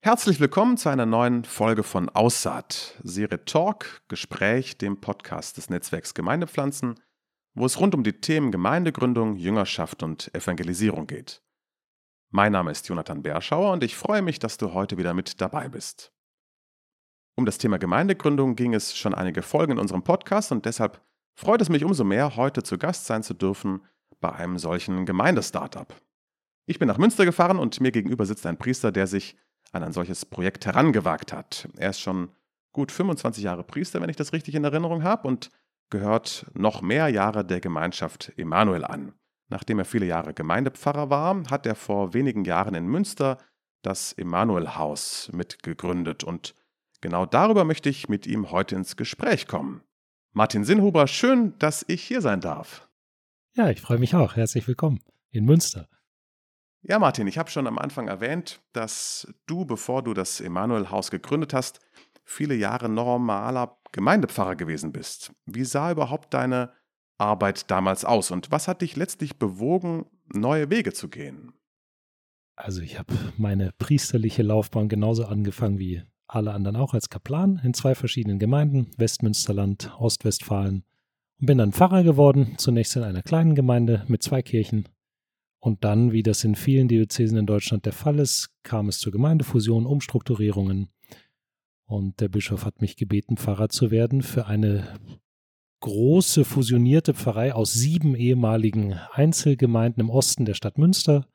Herzlich willkommen zu einer neuen Folge von Aussaat, Serie Talk, Gespräch, dem Podcast des Netzwerks Gemeindepflanzen, wo es rund um die Themen Gemeindegründung, Jüngerschaft und Evangelisierung geht. Mein Name ist Jonathan Berschauer und ich freue mich, dass du heute wieder mit dabei bist. Um das Thema Gemeindegründung ging es schon einige Folgen in unserem Podcast und deshalb freut es mich umso mehr, heute zu Gast sein zu dürfen bei einem solchen Gemeindestartup. Ich bin nach Münster gefahren und mir gegenüber sitzt ein Priester, der sich an ein solches Projekt herangewagt hat. Er ist schon gut 25 Jahre Priester, wenn ich das richtig in Erinnerung habe, und gehört noch mehr Jahre der Gemeinschaft Emanuel an. Nachdem er viele Jahre Gemeindepfarrer war, hat er vor wenigen Jahren in Münster das Emanuel-Haus mitgegründet und genau darüber möchte ich mit ihm heute ins Gespräch kommen. Martin Sinnhuber, schön, dass ich hier sein darf. Ja, ich freue mich auch. Herzlich willkommen in Münster. Ja, Martin, ich habe schon am Anfang erwähnt, dass du, bevor du das Emanuel-Haus gegründet hast, viele Jahre normaler Gemeindepfarrer gewesen bist. Wie sah überhaupt deine Arbeit damals aus und was hat dich letztlich bewogen, neue Wege zu gehen? Also ich habe meine priesterliche Laufbahn genauso angefangen wie alle anderen auch als Kaplan in zwei verschiedenen Gemeinden, Westmünsterland, Ostwestfalen und bin dann Pfarrer geworden, zunächst in einer kleinen Gemeinde mit zwei Kirchen und dann, wie das in vielen Diözesen in Deutschland der Fall ist, kam es zur Gemeindefusion, Umstrukturierungen. Und der Bischof hat mich gebeten, Pfarrer zu werden für eine große fusionierte Pfarrei aus sieben ehemaligen Einzelgemeinden im Osten der Stadt Münster.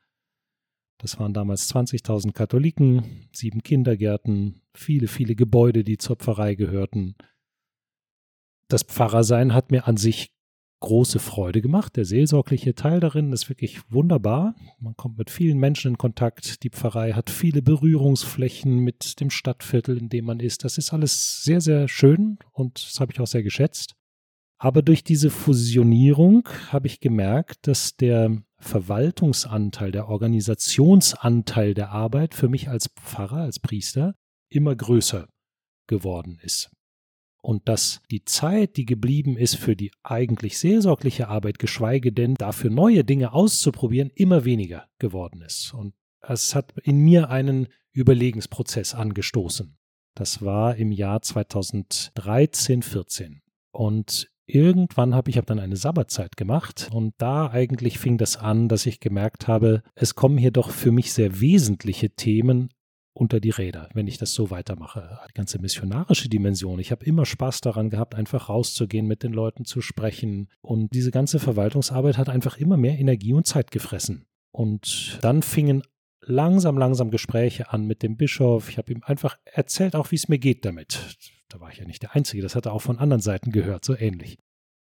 Das waren damals 20.000 Katholiken, sieben Kindergärten, viele, viele Gebäude, die zur Pfarrei gehörten. Das Pfarrersein hat mir an sich große Freude gemacht. Der seelsorgliche Teil darin ist wirklich wunderbar. Man kommt mit vielen Menschen in Kontakt. Die Pfarrei hat viele Berührungsflächen mit dem Stadtviertel, in dem man ist. Das ist alles sehr, sehr schön und das habe ich auch sehr geschätzt. Aber durch diese Fusionierung habe ich gemerkt, dass der Verwaltungsanteil, der Organisationsanteil der Arbeit für mich als Pfarrer, als Priester immer größer geworden ist und dass die Zeit, die geblieben ist für die eigentlich seelsorgliche Arbeit, geschweige denn dafür neue Dinge auszuprobieren, immer weniger geworden ist. Und es hat in mir einen Überlegensprozess angestoßen. Das war im Jahr 2013, 14. Und irgendwann habe ich hab dann eine Sabbatzeit gemacht und da eigentlich fing das an, dass ich gemerkt habe, es kommen hier doch für mich sehr wesentliche Themen unter die Räder, wenn ich das so weitermache. Die ganze missionarische Dimension. Ich habe immer Spaß daran gehabt, einfach rauszugehen, mit den Leuten zu sprechen. Und diese ganze Verwaltungsarbeit hat einfach immer mehr Energie und Zeit gefressen. Und dann fingen langsam, langsam Gespräche an mit dem Bischof. Ich habe ihm einfach erzählt, auch wie es mir geht damit. Da war ich ja nicht der Einzige, das hat er auch von anderen Seiten gehört, so ähnlich.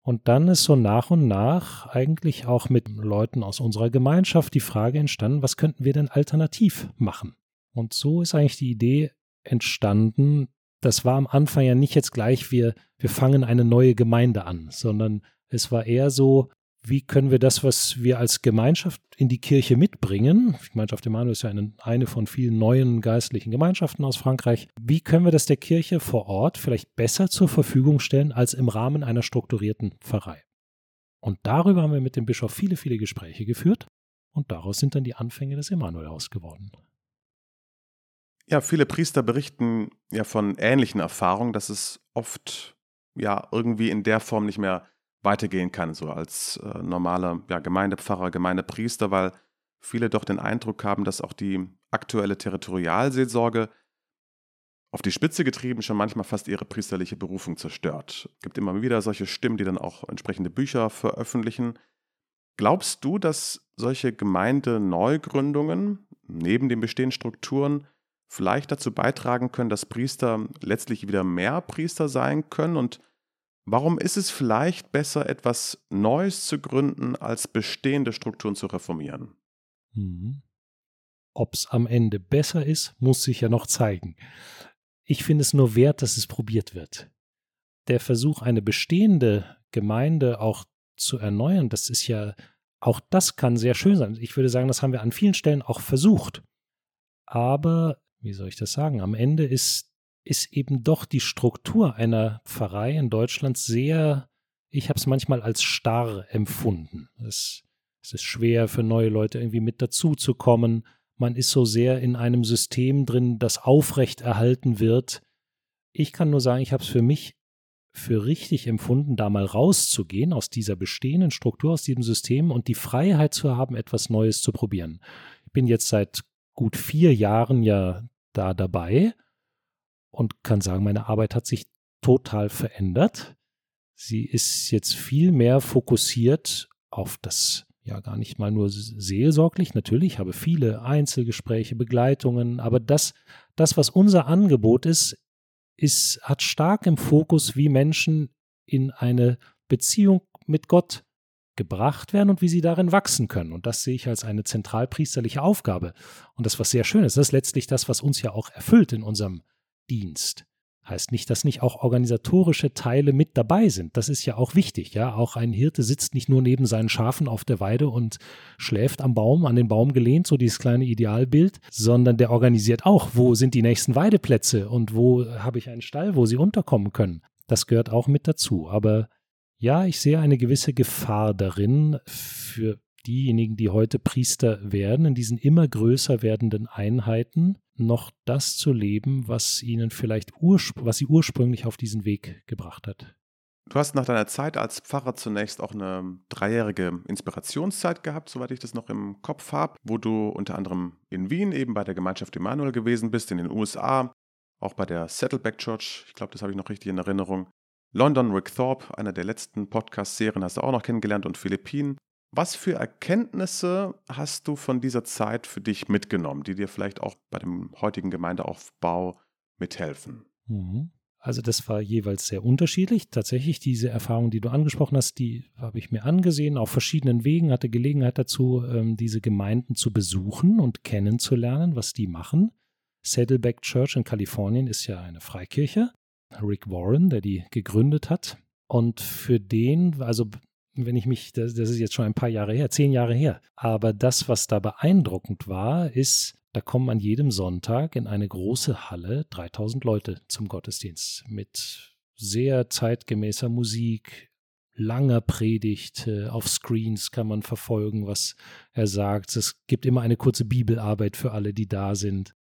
Und dann ist so nach und nach eigentlich auch mit Leuten aus unserer Gemeinschaft die Frage entstanden, was könnten wir denn alternativ machen? Und so ist eigentlich die Idee entstanden. Das war am Anfang ja nicht jetzt gleich, wir, wir fangen eine neue Gemeinde an, sondern es war eher so, wie können wir das, was wir als Gemeinschaft in die Kirche mitbringen, die Gemeinschaft Emanuel ist ja eine, eine von vielen neuen geistlichen Gemeinschaften aus Frankreich, wie können wir das der Kirche vor Ort vielleicht besser zur Verfügung stellen als im Rahmen einer strukturierten Pfarrei? Und darüber haben wir mit dem Bischof viele, viele Gespräche geführt und daraus sind dann die Anfänge des Emanuelhaus geworden. Ja, viele Priester berichten ja von ähnlichen Erfahrungen, dass es oft ja irgendwie in der Form nicht mehr weitergehen kann, so als äh, normaler ja, Gemeindepfarrer, Gemeindepriester, weil viele doch den Eindruck haben, dass auch die aktuelle Territorialseelsorge auf die Spitze getrieben schon manchmal fast ihre priesterliche Berufung zerstört. Es gibt immer wieder solche Stimmen, die dann auch entsprechende Bücher veröffentlichen. Glaubst du, dass solche Gemeindeneugründungen neben den bestehenden Strukturen vielleicht dazu beitragen können, dass Priester letztlich wieder mehr Priester sein können? Und warum ist es vielleicht besser, etwas Neues zu gründen, als bestehende Strukturen zu reformieren? Mhm. Ob es am Ende besser ist, muss sich ja noch zeigen. Ich finde es nur wert, dass es probiert wird. Der Versuch, eine bestehende Gemeinde auch zu erneuern, das ist ja, auch das kann sehr schön sein. Ich würde sagen, das haben wir an vielen Stellen auch versucht. Aber wie soll ich das sagen? Am Ende ist, ist eben doch die Struktur einer Pfarrei in Deutschland sehr, ich habe es manchmal als starr empfunden. Es, es ist schwer für neue Leute irgendwie mit dazu zu kommen. man ist so sehr in einem System drin, das aufrechterhalten wird. Ich kann nur sagen, ich habe es für mich für richtig empfunden, da mal rauszugehen aus dieser bestehenden Struktur, aus diesem System und die Freiheit zu haben, etwas Neues zu probieren. Ich bin jetzt seit gut vier Jahren ja da dabei und kann sagen, meine Arbeit hat sich total verändert. Sie ist jetzt viel mehr fokussiert auf das, ja gar nicht mal nur seelsorglich, natürlich habe viele Einzelgespräche, Begleitungen, aber das, das, was unser Angebot ist, ist, hat stark im Fokus, wie Menschen in eine Beziehung mit Gott gebracht werden und wie sie darin wachsen können. Und das sehe ich als eine zentralpriesterliche Aufgabe. Und das, was sehr schön ist, das ist letztlich das, was uns ja auch erfüllt in unserem Dienst. Heißt nicht, dass nicht auch organisatorische Teile mit dabei sind. Das ist ja auch wichtig. Ja, auch ein Hirte sitzt nicht nur neben seinen Schafen auf der Weide und schläft am Baum, an den Baum gelehnt, so dieses kleine Idealbild, sondern der organisiert auch, wo sind die nächsten Weideplätze und wo habe ich einen Stall, wo sie unterkommen können. Das gehört auch mit dazu. Aber ja, ich sehe eine gewisse Gefahr darin für diejenigen, die heute Priester werden, in diesen immer größer werdenden Einheiten, noch das zu leben, was ihnen vielleicht was sie ursprünglich auf diesen Weg gebracht hat. Du hast nach deiner Zeit als Pfarrer zunächst auch eine dreijährige Inspirationszeit gehabt, soweit ich das noch im Kopf habe, wo du unter anderem in Wien eben bei der Gemeinschaft Emanuel gewesen bist, in den USA, auch bei der Saddleback Church, ich glaube, das habe ich noch richtig in Erinnerung. London, Rick Thorpe, einer der letzten Podcast-Serien, hast du auch noch kennengelernt und Philippinen. Was für Erkenntnisse hast du von dieser Zeit für dich mitgenommen, die dir vielleicht auch bei dem heutigen Gemeindeaufbau mithelfen? Mhm. Also das war jeweils sehr unterschiedlich. Tatsächlich diese Erfahrung, die du angesprochen hast, die habe ich mir angesehen, auf verschiedenen Wegen, hatte Gelegenheit dazu, ähm, diese Gemeinden zu besuchen und kennenzulernen, was die machen. Saddleback Church in Kalifornien ist ja eine Freikirche. Rick Warren, der die gegründet hat. Und für den, also wenn ich mich, das, das ist jetzt schon ein paar Jahre her, zehn Jahre her. Aber das, was da beeindruckend war, ist, da kommen an jedem Sonntag in eine große Halle 3000 Leute zum Gottesdienst mit sehr zeitgemäßer Musik, langer Predigt. Auf Screens kann man verfolgen, was er sagt. Es gibt immer eine kurze Bibelarbeit für alle, die da sind.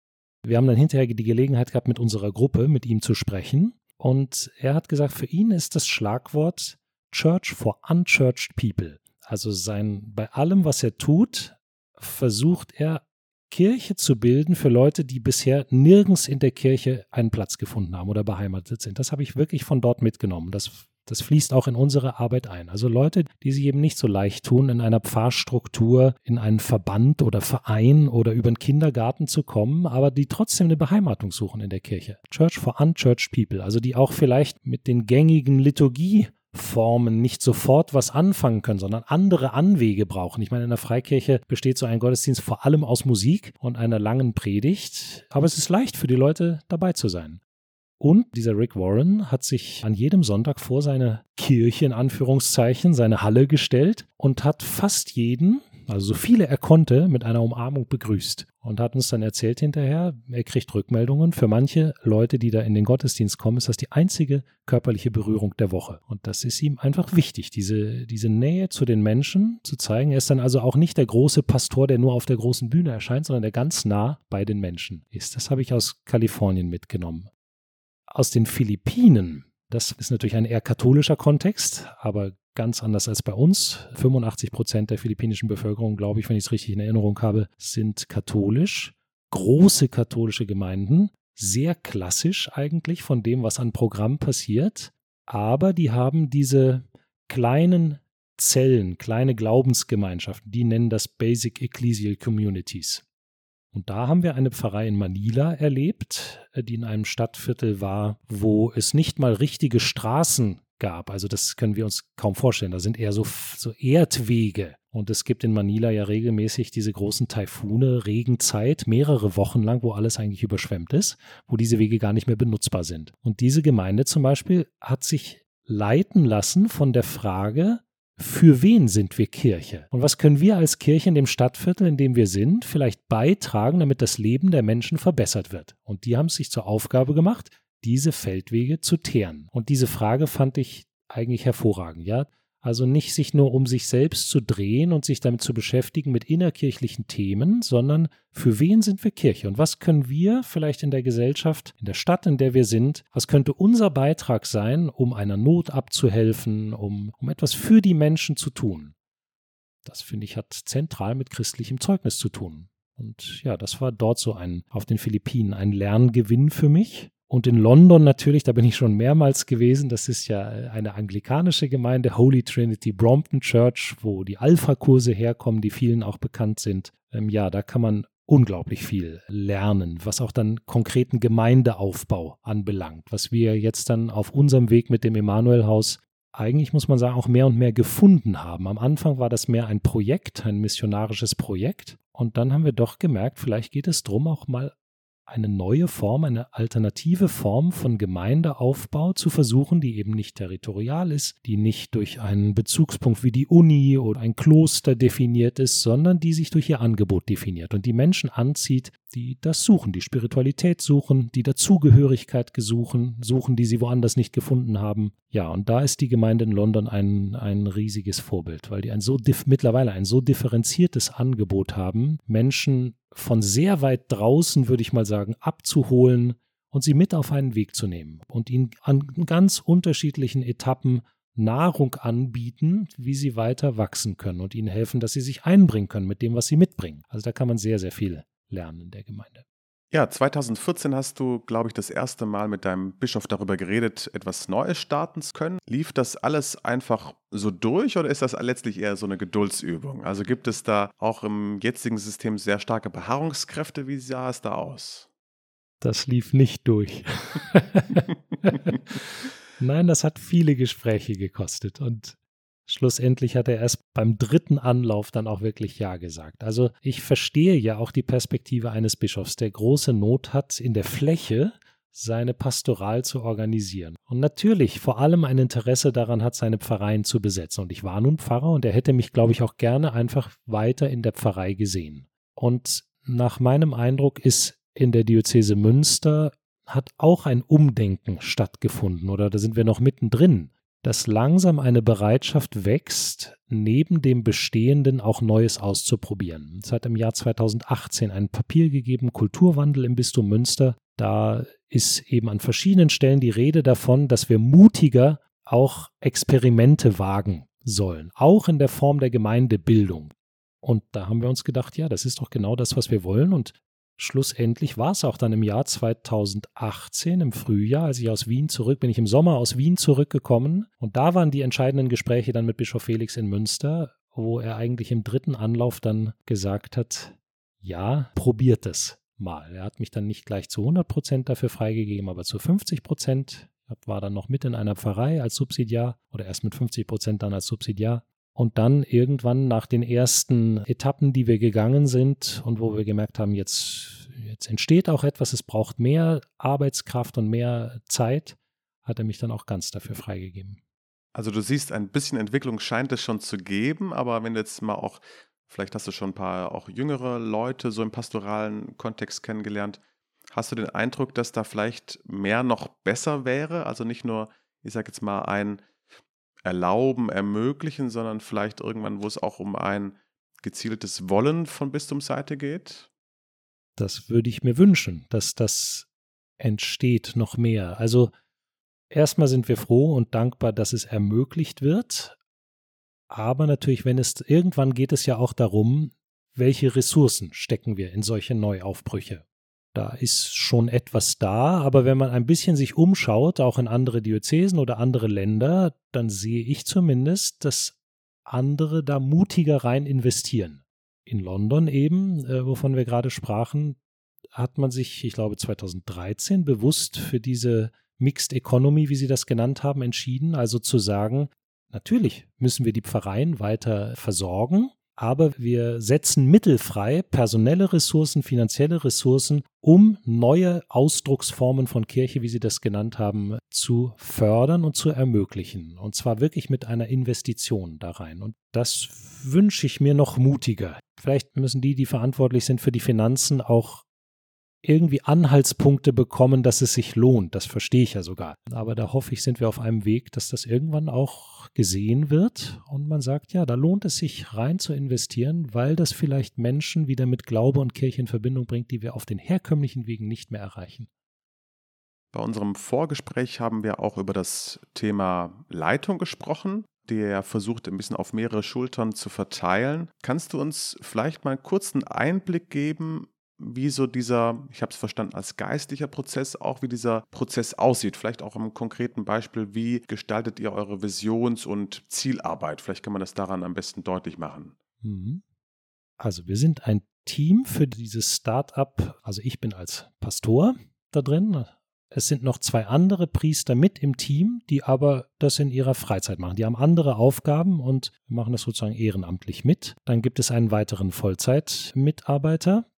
Wir haben dann hinterher die Gelegenheit gehabt, mit unserer Gruppe mit ihm zu sprechen. Und er hat gesagt, für ihn ist das Schlagwort Church for Unchurched People. Also sein, bei allem, was er tut, versucht er Kirche zu bilden für Leute, die bisher nirgends in der Kirche einen Platz gefunden haben oder beheimatet sind. Das habe ich wirklich von dort mitgenommen. Das, das fließt auch in unsere Arbeit ein. Also Leute, die sich eben nicht so leicht tun, in einer Pfarrstruktur, in einen Verband oder Verein oder über einen Kindergarten zu kommen, aber die trotzdem eine Beheimatung suchen in der Kirche. Church for Unchurched People, also die auch vielleicht mit den gängigen Liturgie Formen nicht sofort was anfangen können, sondern andere Anwege brauchen. Ich meine, in der Freikirche besteht so ein Gottesdienst vor allem aus Musik und einer langen Predigt, aber es ist leicht für die Leute dabei zu sein. Und dieser Rick Warren hat sich an jedem Sonntag vor seine Kirche in Anführungszeichen, seine Halle gestellt und hat fast jeden, also so viele er konnte, mit einer Umarmung begrüßt und hat uns dann erzählt hinterher, er kriegt Rückmeldungen. Für manche Leute, die da in den Gottesdienst kommen, ist das die einzige körperliche Berührung der Woche. Und das ist ihm einfach wichtig, diese, diese Nähe zu den Menschen zu zeigen. Er ist dann also auch nicht der große Pastor, der nur auf der großen Bühne erscheint, sondern der ganz nah bei den Menschen ist. Das habe ich aus Kalifornien mitgenommen. Aus den Philippinen das ist natürlich ein eher katholischer Kontext, aber ganz anders als bei uns. 85 Prozent der philippinischen Bevölkerung, glaube ich, wenn ich es richtig in Erinnerung habe, sind katholisch. Große katholische Gemeinden, sehr klassisch eigentlich von dem, was an Programm passiert, aber die haben diese kleinen Zellen, kleine Glaubensgemeinschaften, die nennen das Basic Ecclesial Communities. Und da haben wir eine Pfarrei in Manila erlebt, die in einem Stadtviertel war, wo es nicht mal richtige Straßen gab. Also das können wir uns kaum vorstellen. Da sind eher so, so Erdwege. Und es gibt in Manila ja regelmäßig diese großen Taifune, Regenzeit, mehrere Wochen lang, wo alles eigentlich überschwemmt ist, wo diese Wege gar nicht mehr benutzbar sind. Und diese Gemeinde zum Beispiel hat sich leiten lassen von der Frage, für wen sind wir Kirche? Und was können wir als Kirche in dem Stadtviertel, in dem wir sind, vielleicht beitragen, damit das Leben der Menschen verbessert wird? Und die haben es sich zur Aufgabe gemacht, diese Feldwege zu teeren. Und diese Frage fand ich eigentlich hervorragend, ja. Also nicht sich nur um sich selbst zu drehen und sich damit zu beschäftigen mit innerkirchlichen Themen, sondern für wen sind wir Kirche und was können wir vielleicht in der Gesellschaft, in der Stadt, in der wir sind, was könnte unser Beitrag sein, um einer Not abzuhelfen, um, um etwas für die Menschen zu tun. Das finde ich hat zentral mit christlichem Zeugnis zu tun. Und ja, das war dort so ein, auf den Philippinen, ein Lerngewinn für mich. Und in London natürlich, da bin ich schon mehrmals gewesen. Das ist ja eine anglikanische Gemeinde, Holy Trinity Brompton Church, wo die Alpha-Kurse herkommen, die vielen auch bekannt sind. Ähm, ja, da kann man unglaublich viel lernen, was auch dann konkreten Gemeindeaufbau anbelangt, was wir jetzt dann auf unserem Weg mit dem Emanuelhaus eigentlich muss man sagen, auch mehr und mehr gefunden haben. Am Anfang war das mehr ein Projekt, ein missionarisches Projekt. Und dann haben wir doch gemerkt, vielleicht geht es darum, auch mal eine neue Form, eine alternative Form von Gemeindeaufbau zu versuchen, die eben nicht territorial ist, die nicht durch einen Bezugspunkt wie die Uni oder ein Kloster definiert ist, sondern die sich durch ihr Angebot definiert und die Menschen anzieht, die das suchen, die Spiritualität suchen, die Dazugehörigkeit gesuchen, suchen, die sie woanders nicht gefunden haben. Ja, und da ist die Gemeinde in London ein, ein riesiges Vorbild, weil die ein so mittlerweile ein so differenziertes Angebot haben, Menschen von sehr weit draußen, würde ich mal sagen, abzuholen und sie mit auf einen Weg zu nehmen und ihnen an ganz unterschiedlichen Etappen Nahrung anbieten, wie sie weiter wachsen können und ihnen helfen, dass sie sich einbringen können mit dem, was sie mitbringen. Also da kann man sehr, sehr viel lernen der Gemeinde. Ja, 2014 hast du, glaube ich, das erste Mal mit deinem Bischof darüber geredet, etwas Neues starten zu können. Lief das alles einfach so durch oder ist das letztlich eher so eine Geduldsübung? Also gibt es da auch im jetzigen System sehr starke Beharrungskräfte? Wie sah es da aus? Das lief nicht durch. Nein, das hat viele Gespräche gekostet und Schlussendlich hat er erst beim dritten Anlauf dann auch wirklich Ja gesagt. Also ich verstehe ja auch die Perspektive eines Bischofs, der große Not hat, in der Fläche seine Pastoral zu organisieren. Und natürlich vor allem ein Interesse daran hat, seine Pfarreien zu besetzen. Und ich war nun Pfarrer und er hätte mich, glaube ich, auch gerne einfach weiter in der Pfarrei gesehen. Und nach meinem Eindruck ist in der Diözese Münster hat auch ein Umdenken stattgefunden oder da sind wir noch mittendrin dass langsam eine Bereitschaft wächst, neben dem Bestehenden auch Neues auszuprobieren. Es hat im Jahr 2018 ein Papier gegeben, Kulturwandel im Bistum Münster. Da ist eben an verschiedenen Stellen die Rede davon, dass wir mutiger auch Experimente wagen sollen, auch in der Form der Gemeindebildung. Und da haben wir uns gedacht, ja, das ist doch genau das, was wir wollen. Und schlussendlich war es auch dann im Jahr 2018, im Frühjahr, als ich aus Wien zurück bin, ich im Sommer aus Wien zurückgekommen und da waren die entscheidenden Gespräche dann mit Bischof Felix in Münster, wo er eigentlich im dritten Anlauf dann gesagt hat, ja, probiert es mal. Er hat mich dann nicht gleich zu 100 Prozent dafür freigegeben, aber zu 50 Prozent. War dann noch mit in einer Pfarrei als Subsidiar oder erst mit 50 Prozent dann als Subsidiar. Und dann irgendwann nach den ersten Etappen, die wir gegangen sind und wo wir gemerkt haben, jetzt, jetzt entsteht auch etwas, es braucht mehr Arbeitskraft und mehr Zeit, hat er mich dann auch ganz dafür freigegeben. Also du siehst, ein bisschen Entwicklung scheint es schon zu geben, aber wenn du jetzt mal auch, vielleicht hast du schon ein paar auch jüngere Leute so im pastoralen Kontext kennengelernt, hast du den Eindruck, dass da vielleicht mehr noch besser wäre? Also nicht nur, ich sage jetzt mal, ein erlauben, ermöglichen, sondern vielleicht irgendwann, wo es auch um ein gezieltes Wollen von Bistumsseite geht? Das würde ich mir wünschen, dass das entsteht noch mehr. Also erstmal sind wir froh und dankbar, dass es ermöglicht wird. Aber natürlich, wenn es irgendwann geht es ja auch darum, welche Ressourcen stecken wir in solche Neuaufbrüche. Da ist schon etwas da, aber wenn man ein bisschen sich umschaut, auch in andere Diözesen oder andere Länder, dann sehe ich zumindest, dass andere da mutiger rein investieren. In London eben, äh, wovon wir gerade sprachen, hat man sich, ich glaube 2013, bewusst für diese Mixed Economy, wie Sie das genannt haben, entschieden. Also zu sagen, natürlich müssen wir die Pfarreien weiter versorgen, aber wir setzen Mittel frei, personelle Ressourcen, finanzielle Ressourcen, um neue Ausdrucksformen von Kirche, wie Sie das genannt haben, zu fördern und zu ermöglichen. Und zwar wirklich mit einer Investition da rein. Und das wünsche ich mir noch mutiger. Vielleicht müssen die, die verantwortlich sind für die Finanzen, auch irgendwie Anhaltspunkte bekommen, dass es sich lohnt. Das verstehe ich ja sogar. Aber da hoffe ich, sind wir auf einem Weg, dass das irgendwann auch gesehen wird und man sagt, ja, da lohnt es sich rein zu investieren, weil das vielleicht Menschen wieder mit Glaube und Kirche in Verbindung bringt, die wir auf den herkömmlichen Wegen nicht mehr erreichen. Bei unserem Vorgespräch haben wir auch über das Thema Leitung gesprochen, der versucht, ein bisschen auf mehrere Schultern zu verteilen. Kannst du uns vielleicht mal einen kurzen Einblick geben, wie so dieser, ich habe es verstanden, als geistlicher Prozess, auch wie dieser Prozess aussieht. Vielleicht auch im konkreten Beispiel, wie gestaltet ihr eure Visions- und Zielarbeit? Vielleicht kann man das daran am besten deutlich machen. Mhm. Also wir sind ein Team für dieses Start-up. Also ich bin als Pastor da drin. Es sind noch zwei andere Priester mit im Team, die aber das in ihrer Freizeit machen. Die haben andere Aufgaben und machen das sozusagen ehrenamtlich mit. Dann gibt es einen weiteren Vollzeitmitarbeiter,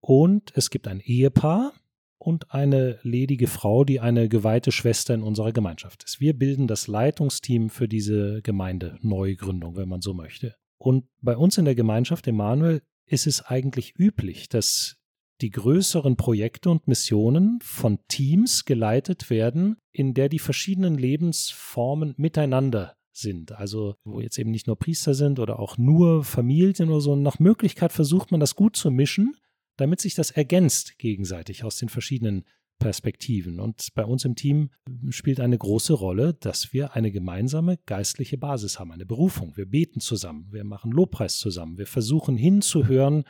und es gibt ein Ehepaar und eine ledige Frau, die eine geweihte Schwester in unserer Gemeinschaft ist. Wir bilden das Leitungsteam für diese Gemeindeneugründung, wenn man so möchte. Und bei uns in der Gemeinschaft Emanuel ist es eigentlich üblich, dass die größeren Projekte und Missionen von Teams geleitet werden, in der die verschiedenen Lebensformen miteinander sind. Also wo jetzt eben nicht nur Priester sind oder auch nur Familien oder so. Nach Möglichkeit versucht man das gut zu mischen damit sich das ergänzt gegenseitig aus den verschiedenen Perspektiven. Und bei uns im Team spielt eine große Rolle, dass wir eine gemeinsame geistliche Basis haben, eine Berufung. Wir beten zusammen, wir machen Lobpreis zusammen, wir versuchen hinzuhören,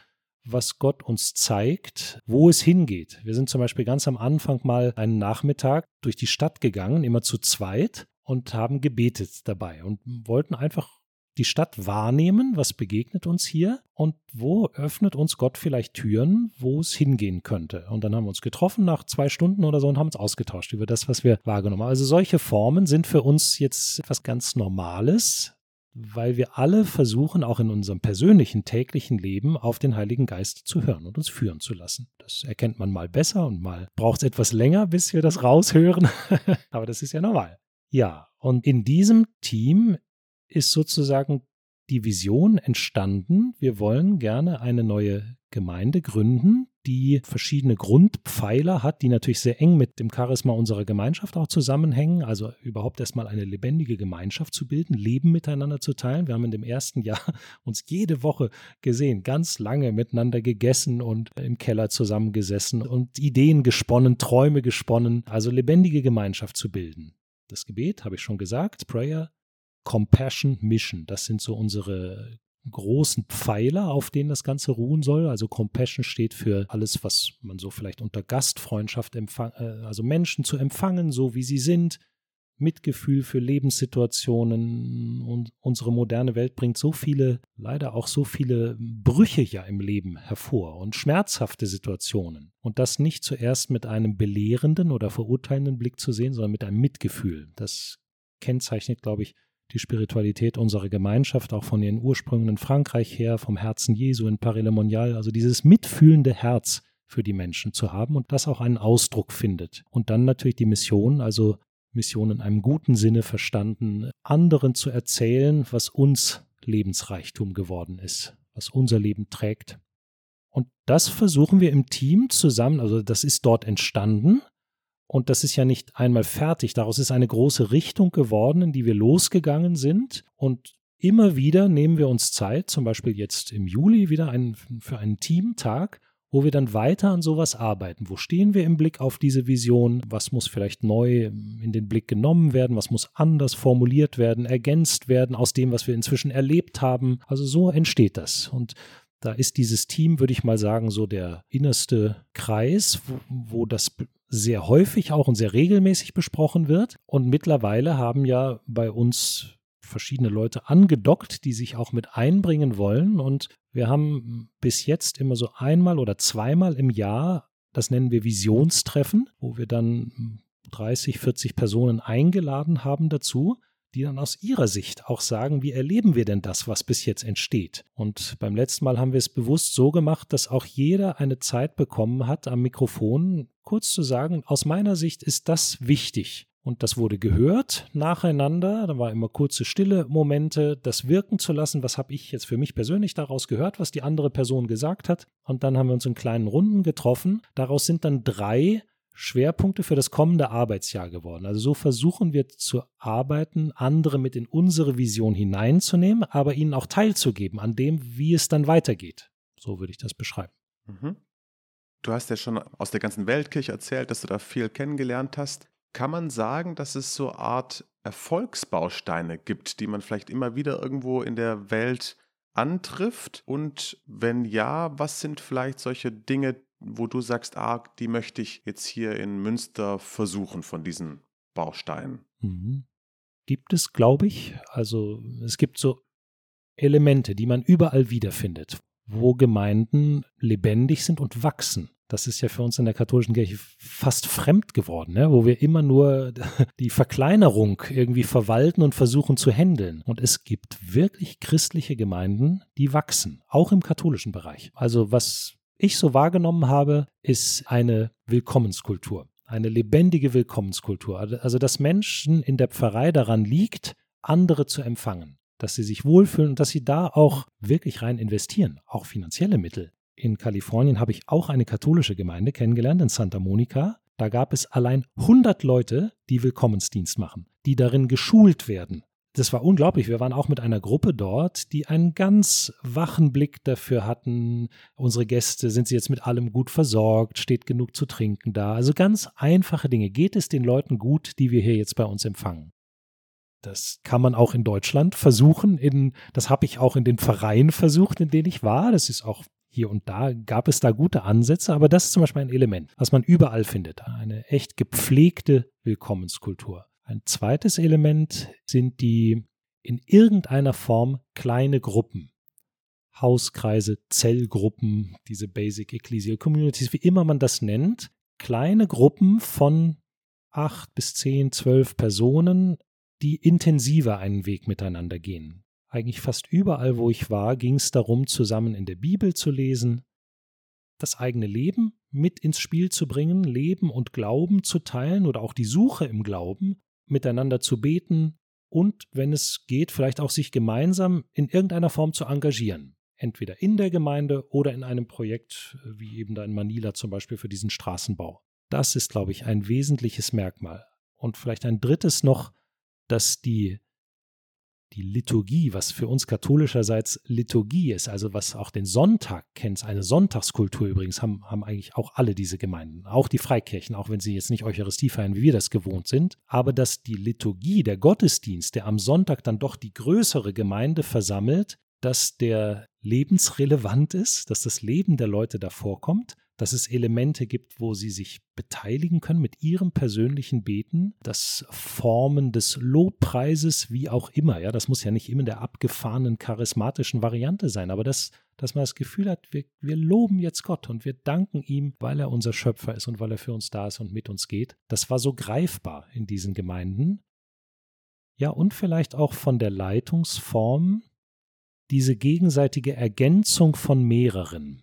was Gott uns zeigt, wo es hingeht. Wir sind zum Beispiel ganz am Anfang mal einen Nachmittag durch die Stadt gegangen, immer zu zweit, und haben gebetet dabei und wollten einfach die Stadt wahrnehmen, was begegnet uns hier und wo öffnet uns Gott vielleicht Türen, wo es hingehen könnte. Und dann haben wir uns getroffen nach zwei Stunden oder so und haben uns ausgetauscht über das, was wir wahrgenommen haben. Also solche Formen sind für uns jetzt etwas ganz Normales, weil wir alle versuchen, auch in unserem persönlichen täglichen Leben auf den Heiligen Geist zu hören und uns führen zu lassen. Das erkennt man mal besser und mal braucht es etwas länger, bis wir das raushören. Aber das ist ja normal. Ja, und in diesem Team ist sozusagen die Vision entstanden, wir wollen gerne eine neue Gemeinde gründen, die verschiedene Grundpfeiler hat, die natürlich sehr eng mit dem Charisma unserer Gemeinschaft auch zusammenhängen. Also überhaupt erstmal eine lebendige Gemeinschaft zu bilden, Leben miteinander zu teilen. Wir haben in dem ersten Jahr uns jede Woche gesehen, ganz lange miteinander gegessen und im Keller zusammengesessen und Ideen gesponnen, Träume gesponnen. Also lebendige Gemeinschaft zu bilden. Das Gebet, habe ich schon gesagt, Prayer, Compassion Mission. Das sind so unsere großen Pfeiler, auf denen das Ganze ruhen soll. Also Compassion steht für alles, was man so vielleicht unter Gastfreundschaft empfangen, äh, also Menschen zu empfangen, so wie sie sind. Mitgefühl für Lebenssituationen und unsere moderne Welt bringt so viele, leider auch so viele Brüche ja im Leben hervor und schmerzhafte Situationen. Und das nicht zuerst mit einem belehrenden oder verurteilenden Blick zu sehen, sondern mit einem Mitgefühl. Das kennzeichnet, glaube ich, die Spiritualität unserer Gemeinschaft, auch von ihren Ursprüngen in Frankreich her, vom Herzen Jesu in Paris Le Monial, also dieses mitfühlende Herz für die Menschen zu haben und das auch einen Ausdruck findet. Und dann natürlich die Mission, also Mission in einem guten Sinne verstanden, anderen zu erzählen, was uns Lebensreichtum geworden ist, was unser Leben trägt. Und das versuchen wir im Team zusammen, also das ist dort entstanden, und das ist ja nicht einmal fertig. Daraus ist eine große Richtung geworden, in die wir losgegangen sind. Und immer wieder nehmen wir uns Zeit, zum Beispiel jetzt im Juli wieder ein, für einen Teamtag, wo wir dann weiter an sowas arbeiten. Wo stehen wir im Blick auf diese Vision? Was muss vielleicht neu in den Blick genommen werden? Was muss anders formuliert werden, ergänzt werden aus dem, was wir inzwischen erlebt haben? Also so entsteht das. Und da ist dieses Team, würde ich mal sagen, so der innerste Kreis, wo, wo das sehr häufig auch und sehr regelmäßig besprochen wird. Und mittlerweile haben ja bei uns verschiedene Leute angedockt, die sich auch mit einbringen wollen. Und wir haben bis jetzt immer so einmal oder zweimal im Jahr, das nennen wir Visionstreffen, wo wir dann 30, 40 Personen eingeladen haben dazu, die dann aus ihrer Sicht auch sagen, wie erleben wir denn das, was bis jetzt entsteht. Und beim letzten Mal haben wir es bewusst so gemacht, dass auch jeder eine Zeit bekommen hat, am Mikrofon kurz zu sagen, aus meiner Sicht ist das wichtig. Und das wurde gehört nacheinander. Da war immer kurze stille Momente, das wirken zu lassen. Was habe ich jetzt für mich persönlich daraus gehört, was die andere Person gesagt hat? Und dann haben wir uns in kleinen Runden getroffen. Daraus sind dann drei Schwerpunkte für das kommende Arbeitsjahr geworden. Also so versuchen wir zu arbeiten, andere mit in unsere Vision hineinzunehmen, aber ihnen auch teilzugeben an dem, wie es dann weitergeht. So würde ich das beschreiben. Mhm. Du hast ja schon aus der ganzen Weltkirche erzählt, dass du da viel kennengelernt hast. Kann man sagen, dass es so eine Art Erfolgsbausteine gibt, die man vielleicht immer wieder irgendwo in der Welt antrifft? Und wenn ja, was sind vielleicht solche Dinge, wo du sagst, ah, die möchte ich jetzt hier in Münster versuchen von diesen Bausteinen? Mhm. Gibt es, glaube ich. Also es gibt so Elemente, die man überall wiederfindet, wo Gemeinden lebendig sind und wachsen. Das ist ja für uns in der katholischen Kirche fast fremd geworden, ne? wo wir immer nur die Verkleinerung irgendwie verwalten und versuchen zu handeln. Und es gibt wirklich christliche Gemeinden, die wachsen, auch im katholischen Bereich. Also was ich so wahrgenommen habe, ist eine Willkommenskultur, eine lebendige Willkommenskultur. Also dass Menschen in der Pfarrei daran liegt, andere zu empfangen dass sie sich wohlfühlen und dass sie da auch wirklich rein investieren, auch finanzielle Mittel in Kalifornien habe ich auch eine katholische Gemeinde kennengelernt, in Santa Monica. Da gab es allein 100 Leute, die Willkommensdienst machen, die darin geschult werden. Das war unglaublich. Wir waren auch mit einer Gruppe dort, die einen ganz wachen Blick dafür hatten. Unsere Gäste, sind sie jetzt mit allem gut versorgt? Steht genug zu trinken da? Also ganz einfache Dinge. Geht es den Leuten gut, die wir hier jetzt bei uns empfangen? Das kann man auch in Deutschland versuchen. In, das habe ich auch in den Vereinen versucht, in denen ich war. Das ist auch hier und da gab es da gute Ansätze, aber das ist zum Beispiel ein Element, was man überall findet. Eine echt gepflegte Willkommenskultur. Ein zweites Element sind die in irgendeiner Form kleine Gruppen. Hauskreise, Zellgruppen, diese Basic Ecclesial Communities, wie immer man das nennt. Kleine Gruppen von acht bis zehn, zwölf Personen, die intensiver einen Weg miteinander gehen eigentlich fast überall, wo ich war, ging es darum, zusammen in der Bibel zu lesen, das eigene Leben mit ins Spiel zu bringen, Leben und Glauben zu teilen oder auch die Suche im Glauben, miteinander zu beten und, wenn es geht, vielleicht auch sich gemeinsam in irgendeiner Form zu engagieren. Entweder in der Gemeinde oder in einem Projekt, wie eben da in Manila zum Beispiel für diesen Straßenbau. Das ist, glaube ich, ein wesentliches Merkmal. Und vielleicht ein drittes noch, dass die die Liturgie, was für uns katholischerseits Liturgie ist, also was auch den Sonntag kennt, eine Sonntagskultur übrigens, haben, haben eigentlich auch alle diese Gemeinden, auch die Freikirchen, auch wenn sie jetzt nicht Eucharistie feiern, wie wir das gewohnt sind, aber dass die Liturgie, der Gottesdienst, der am Sonntag dann doch die größere Gemeinde versammelt, dass der lebensrelevant ist, dass das Leben der Leute davor kommt, dass es Elemente gibt, wo sie sich beteiligen können mit ihrem persönlichen Beten, das Formen des Lobpreises, wie auch immer. Ja, das muss ja nicht immer in der abgefahrenen, charismatischen Variante sein, aber das, dass man das Gefühl hat, wir, wir loben jetzt Gott und wir danken ihm, weil er unser Schöpfer ist und weil er für uns da ist und mit uns geht. Das war so greifbar in diesen Gemeinden. Ja, und vielleicht auch von der Leitungsform diese gegenseitige Ergänzung von mehreren.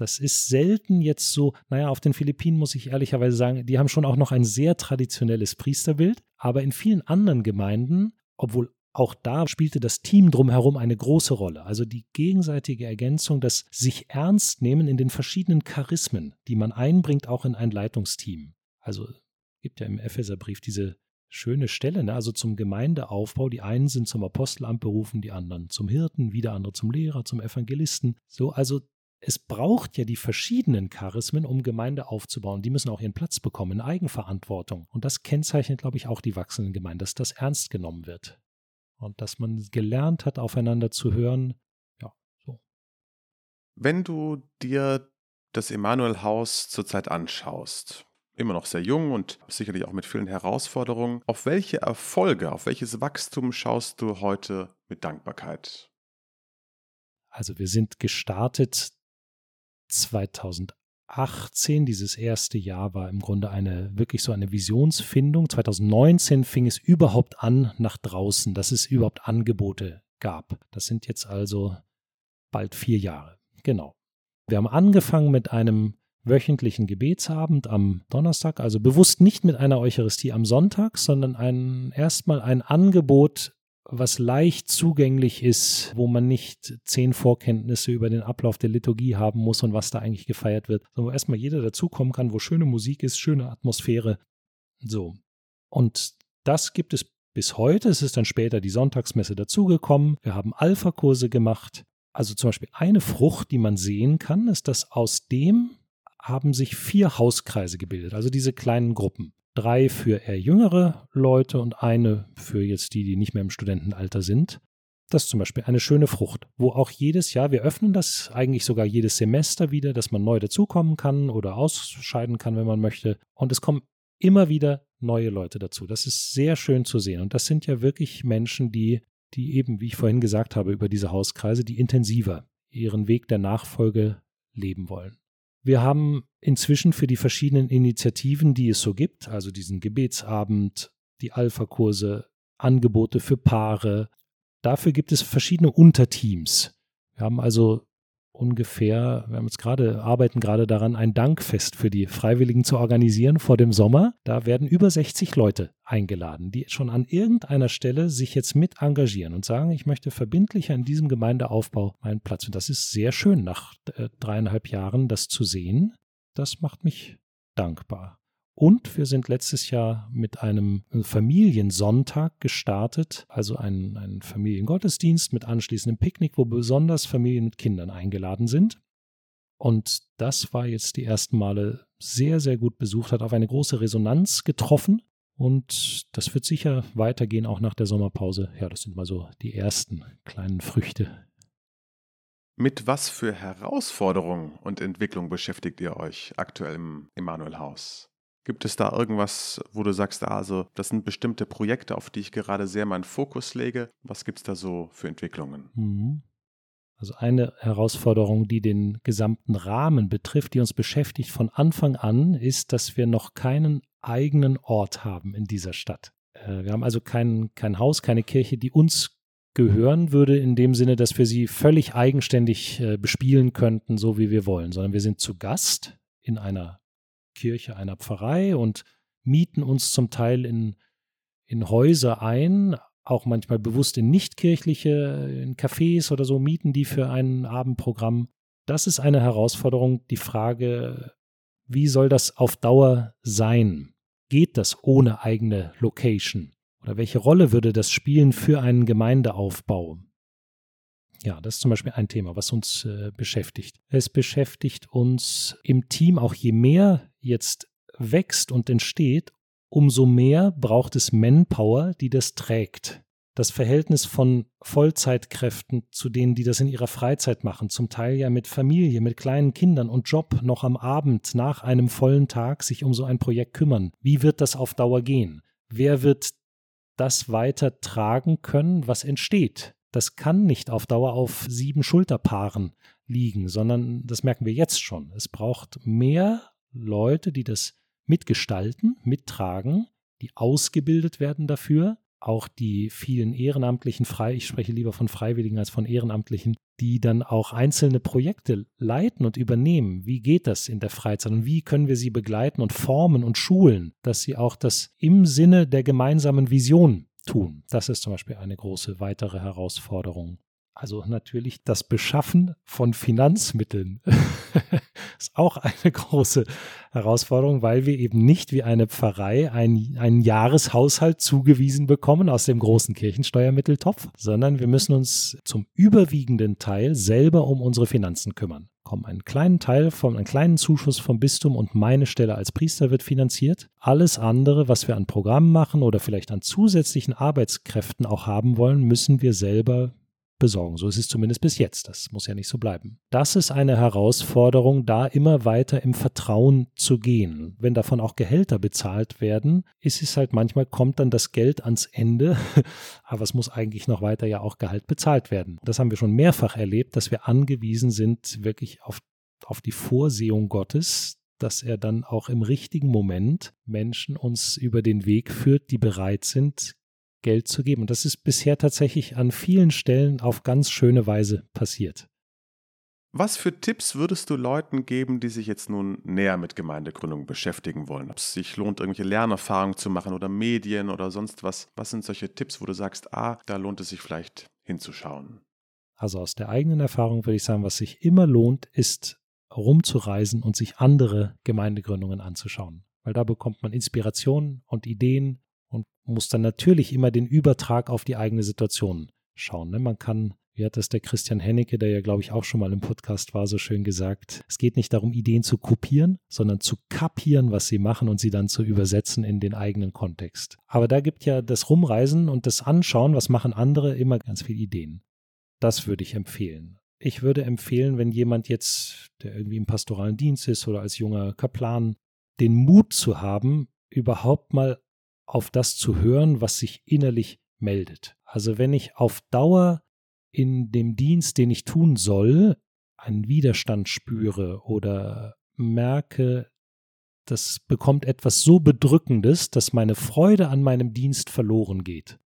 Das ist selten jetzt so, naja, auf den Philippinen muss ich ehrlicherweise sagen, die haben schon auch noch ein sehr traditionelles Priesterbild, aber in vielen anderen Gemeinden, obwohl auch da spielte das Team drumherum eine große Rolle. Also die gegenseitige Ergänzung, das sich ernst nehmen in den verschiedenen Charismen, die man einbringt, auch in ein Leitungsteam. Also gibt ja im Epheserbrief diese schöne Stelle, ne? also zum Gemeindeaufbau. Die einen sind zum Apostelamt berufen, die anderen zum Hirten, wieder andere zum Lehrer, zum Evangelisten. So, also es braucht ja die verschiedenen Charismen, um Gemeinde aufzubauen. Die müssen auch ihren Platz bekommen in Eigenverantwortung. Und das kennzeichnet, glaube ich, auch die wachsenden Gemeinden, dass das ernst genommen wird. Und dass man gelernt hat, aufeinander zu hören. Ja, so. Wenn du dir das Emanuel-Haus zurzeit anschaust, immer noch sehr jung und sicherlich auch mit vielen Herausforderungen, auf welche Erfolge, auf welches Wachstum schaust du heute mit Dankbarkeit? Also wir sind gestartet 2018, dieses erste Jahr war im Grunde eine wirklich so eine Visionsfindung. 2019 fing es überhaupt an nach draußen, dass es überhaupt Angebote gab. Das sind jetzt also bald vier Jahre. Genau. Wir haben angefangen mit einem wöchentlichen Gebetsabend am Donnerstag, also bewusst nicht mit einer Eucharistie am Sonntag, sondern ein, erstmal ein Angebot, was leicht zugänglich ist, wo man nicht zehn Vorkenntnisse über den Ablauf der Liturgie haben muss und was da eigentlich gefeiert wird, sondern wo erstmal jeder dazukommen kann, wo schöne Musik ist, schöne Atmosphäre. So. Und das gibt es bis heute. Es ist dann später die Sonntagsmesse dazugekommen. Wir haben Alpha-Kurse gemacht. Also zum Beispiel eine Frucht, die man sehen kann, ist, dass aus dem haben sich vier Hauskreise gebildet, also diese kleinen Gruppen. Drei für eher jüngere Leute und eine für jetzt die, die nicht mehr im Studentenalter sind. Das ist zum Beispiel eine schöne Frucht, wo auch jedes Jahr, wir öffnen das eigentlich sogar jedes Semester wieder, dass man neu dazukommen kann oder ausscheiden kann, wenn man möchte. Und es kommen immer wieder neue Leute dazu. Das ist sehr schön zu sehen. Und das sind ja wirklich Menschen, die, die eben, wie ich vorhin gesagt habe, über diese Hauskreise, die intensiver ihren Weg der Nachfolge leben wollen. Wir haben inzwischen für die verschiedenen Initiativen, die es so gibt, also diesen Gebetsabend, die Alpha-Kurse, Angebote für Paare, dafür gibt es verschiedene Unterteams. Wir haben also ungefähr, wir haben jetzt gerade, arbeiten gerade daran, ein Dankfest für die Freiwilligen zu organisieren vor dem Sommer. Da werden über 60 Leute eingeladen, die schon an irgendeiner Stelle sich jetzt mit engagieren und sagen, ich möchte verbindlich an diesem Gemeindeaufbau meinen Platz. Und das ist sehr schön, nach äh, dreieinhalb Jahren das zu sehen. Das macht mich dankbar. Und wir sind letztes Jahr mit einem Familiensonntag gestartet, also einen, einen Familiengottesdienst mit anschließendem Picknick, wo besonders Familien mit Kindern eingeladen sind. Und das war jetzt die ersten Male sehr, sehr gut besucht, hat auf eine große Resonanz getroffen. Und das wird sicher weitergehen, auch nach der Sommerpause. Ja, das sind mal so die ersten kleinen Früchte. Mit was für Herausforderungen und Entwicklung beschäftigt ihr euch aktuell im Emanuel-Haus? Gibt es da irgendwas, wo du sagst, also das sind bestimmte Projekte, auf die ich gerade sehr meinen Fokus lege? Was gibt es da so für Entwicklungen? Mhm. Also eine Herausforderung, die den gesamten Rahmen betrifft, die uns beschäftigt von Anfang an, ist, dass wir noch keinen eigenen Ort haben in dieser Stadt. Äh, wir haben also kein, kein Haus, keine Kirche, die uns gehören würde, in dem Sinne, dass wir sie völlig eigenständig äh, bespielen könnten, so wie wir wollen, sondern wir sind zu Gast in einer Kirche einer Pfarrei und mieten uns zum Teil in, in Häuser ein, auch manchmal bewusst in nichtkirchliche, in Cafés oder so, mieten die für ein Abendprogramm. Das ist eine Herausforderung, die Frage, wie soll das auf Dauer sein? Geht das ohne eigene Location? Oder welche Rolle würde das spielen für einen Gemeindeaufbau? Ja, das ist zum Beispiel ein Thema, was uns äh, beschäftigt. Es beschäftigt uns im Team auch je mehr jetzt wächst und entsteht, umso mehr braucht es Manpower, die das trägt. Das Verhältnis von Vollzeitkräften zu denen, die das in ihrer Freizeit machen, zum Teil ja mit Familie, mit kleinen Kindern und Job noch am Abend nach einem vollen Tag sich um so ein Projekt kümmern. Wie wird das auf Dauer gehen? Wer wird das weiter tragen können, was entsteht? das kann nicht auf Dauer auf sieben Schulterpaaren liegen, sondern das merken wir jetzt schon. Es braucht mehr Leute, die das mitgestalten, mittragen, die ausgebildet werden dafür, auch die vielen ehrenamtlichen Frei, ich spreche lieber von Freiwilligen als von Ehrenamtlichen, die dann auch einzelne Projekte leiten und übernehmen. Wie geht das in der Freizeit und wie können wir sie begleiten und formen und schulen, dass sie auch das im Sinne der gemeinsamen Vision tun. Das ist zum Beispiel eine große weitere Herausforderung. Also natürlich das Beschaffen von Finanzmitteln ist auch eine große Herausforderung, weil wir eben nicht wie eine Pfarrei einen, einen Jahreshaushalt zugewiesen bekommen aus dem großen Kirchensteuermitteltopf, sondern wir müssen uns zum überwiegenden Teil selber um unsere Finanzen kümmern bekommen. Einen kleinen Teil von, einen kleinen Zuschuss vom Bistum und meine Stelle als Priester wird finanziert. Alles andere, was wir an Programmen machen oder vielleicht an zusätzlichen Arbeitskräften auch haben wollen, müssen wir selber besorgen. So ist es zumindest bis jetzt. Das muss ja nicht so bleiben. Das ist eine Herausforderung, da immer weiter im Vertrauen zu gehen. Wenn davon auch Gehälter bezahlt werden, ist es halt manchmal kommt dann das Geld ans Ende, aber es muss eigentlich noch weiter ja auch Gehalt bezahlt werden. Das haben wir schon mehrfach erlebt, dass wir angewiesen sind wirklich auf, auf die Vorsehung Gottes, dass er dann auch im richtigen Moment Menschen uns über den Weg führt, die bereit sind, Geld zu geben. Und das ist bisher tatsächlich an vielen Stellen auf ganz schöne Weise passiert. Was für Tipps würdest du Leuten geben, die sich jetzt nun näher mit Gemeindegründung beschäftigen wollen? Ob es sich lohnt, irgendwelche Lernerfahrungen zu machen oder Medien oder sonst was? Was sind solche Tipps, wo du sagst, ah, da lohnt es sich vielleicht hinzuschauen? Also aus der eigenen Erfahrung würde ich sagen, was sich immer lohnt, ist rumzureisen und sich andere Gemeindegründungen anzuschauen. Weil da bekommt man Inspiration und Ideen und muss dann natürlich immer den Übertrag auf die eigene Situation schauen. Ne? Man kann wie hat das der Christian Hennecke, der ja, glaube ich, auch schon mal im Podcast war, so schön gesagt? Es geht nicht darum, Ideen zu kopieren, sondern zu kapieren, was sie machen und sie dann zu übersetzen in den eigenen Kontext. Aber da gibt ja das Rumreisen und das Anschauen, was machen andere, immer ganz viele Ideen. Das würde ich empfehlen. Ich würde empfehlen, wenn jemand jetzt, der irgendwie im pastoralen Dienst ist oder als junger Kaplan, den Mut zu haben, überhaupt mal auf das zu hören, was sich innerlich meldet. Also wenn ich auf Dauer in dem Dienst, den ich tun soll, einen Widerstand spüre oder merke, das bekommt etwas so Bedrückendes, dass meine Freude an meinem Dienst verloren geht,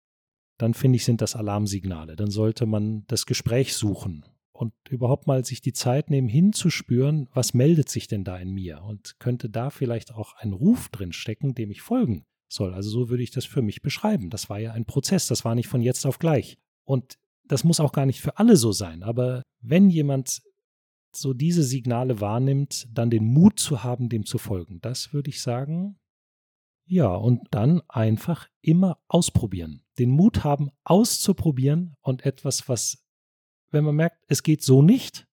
dann finde ich, sind das Alarmsignale. Dann sollte man das Gespräch suchen und überhaupt mal sich die Zeit nehmen, hinzuspüren, was meldet sich denn da in mir und könnte da vielleicht auch ein Ruf drin stecken, dem ich folgen soll. Also so würde ich das für mich beschreiben. Das war ja ein Prozess, das war nicht von jetzt auf gleich. Und das muss auch gar nicht für alle so sein, aber wenn jemand so diese Signale wahrnimmt, dann den Mut zu haben, dem zu folgen, das würde ich sagen, ja, und dann einfach immer ausprobieren. Den Mut haben, auszuprobieren und etwas, was, wenn man merkt, es geht so nicht,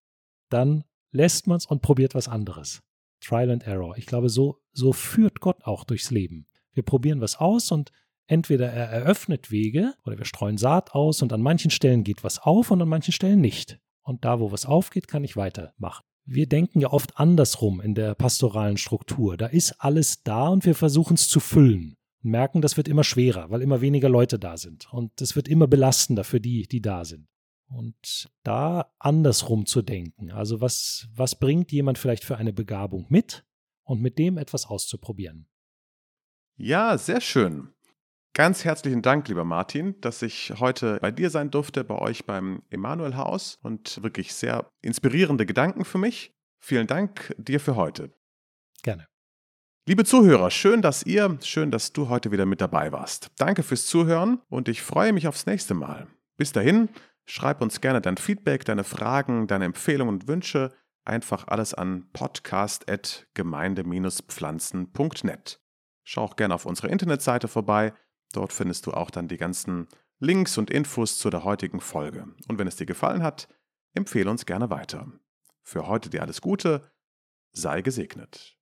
dann lässt man es und probiert was anderes. Trial and Error. Ich glaube, so, so führt Gott auch durchs Leben. Wir probieren was aus und entweder er eröffnet Wege oder wir streuen Saat aus und an manchen Stellen geht was auf und an manchen Stellen nicht. Und da, wo was aufgeht, kann ich weitermachen. Wir denken ja oft andersrum in der pastoralen Struktur. Da ist alles da und wir versuchen es zu füllen. Merken, das wird immer schwerer, weil immer weniger Leute da sind. Und es wird immer belastender für die, die da sind. Und da andersrum zu denken. Also was, was bringt jemand vielleicht für eine Begabung mit und mit dem etwas auszuprobieren. Ja, sehr schön. Ganz herzlichen Dank, lieber Martin, dass ich heute bei dir sein durfte, bei euch beim Emanuel Haus und wirklich sehr inspirierende Gedanken für mich. Vielen Dank dir für heute. Gerne. Liebe Zuhörer, schön, dass ihr, schön, dass du heute wieder mit dabei warst. Danke fürs Zuhören und ich freue mich aufs nächste Mal. Bis dahin, schreib uns gerne dein Feedback, deine Fragen, deine Empfehlungen und Wünsche. Einfach alles an podcast.gemeinde-pflanzen.net. Schau auch gerne auf unserer Internetseite vorbei Dort findest du auch dann die ganzen Links und Infos zu der heutigen Folge. Und wenn es dir gefallen hat, empfehle uns gerne weiter. Für heute dir alles Gute, sei gesegnet.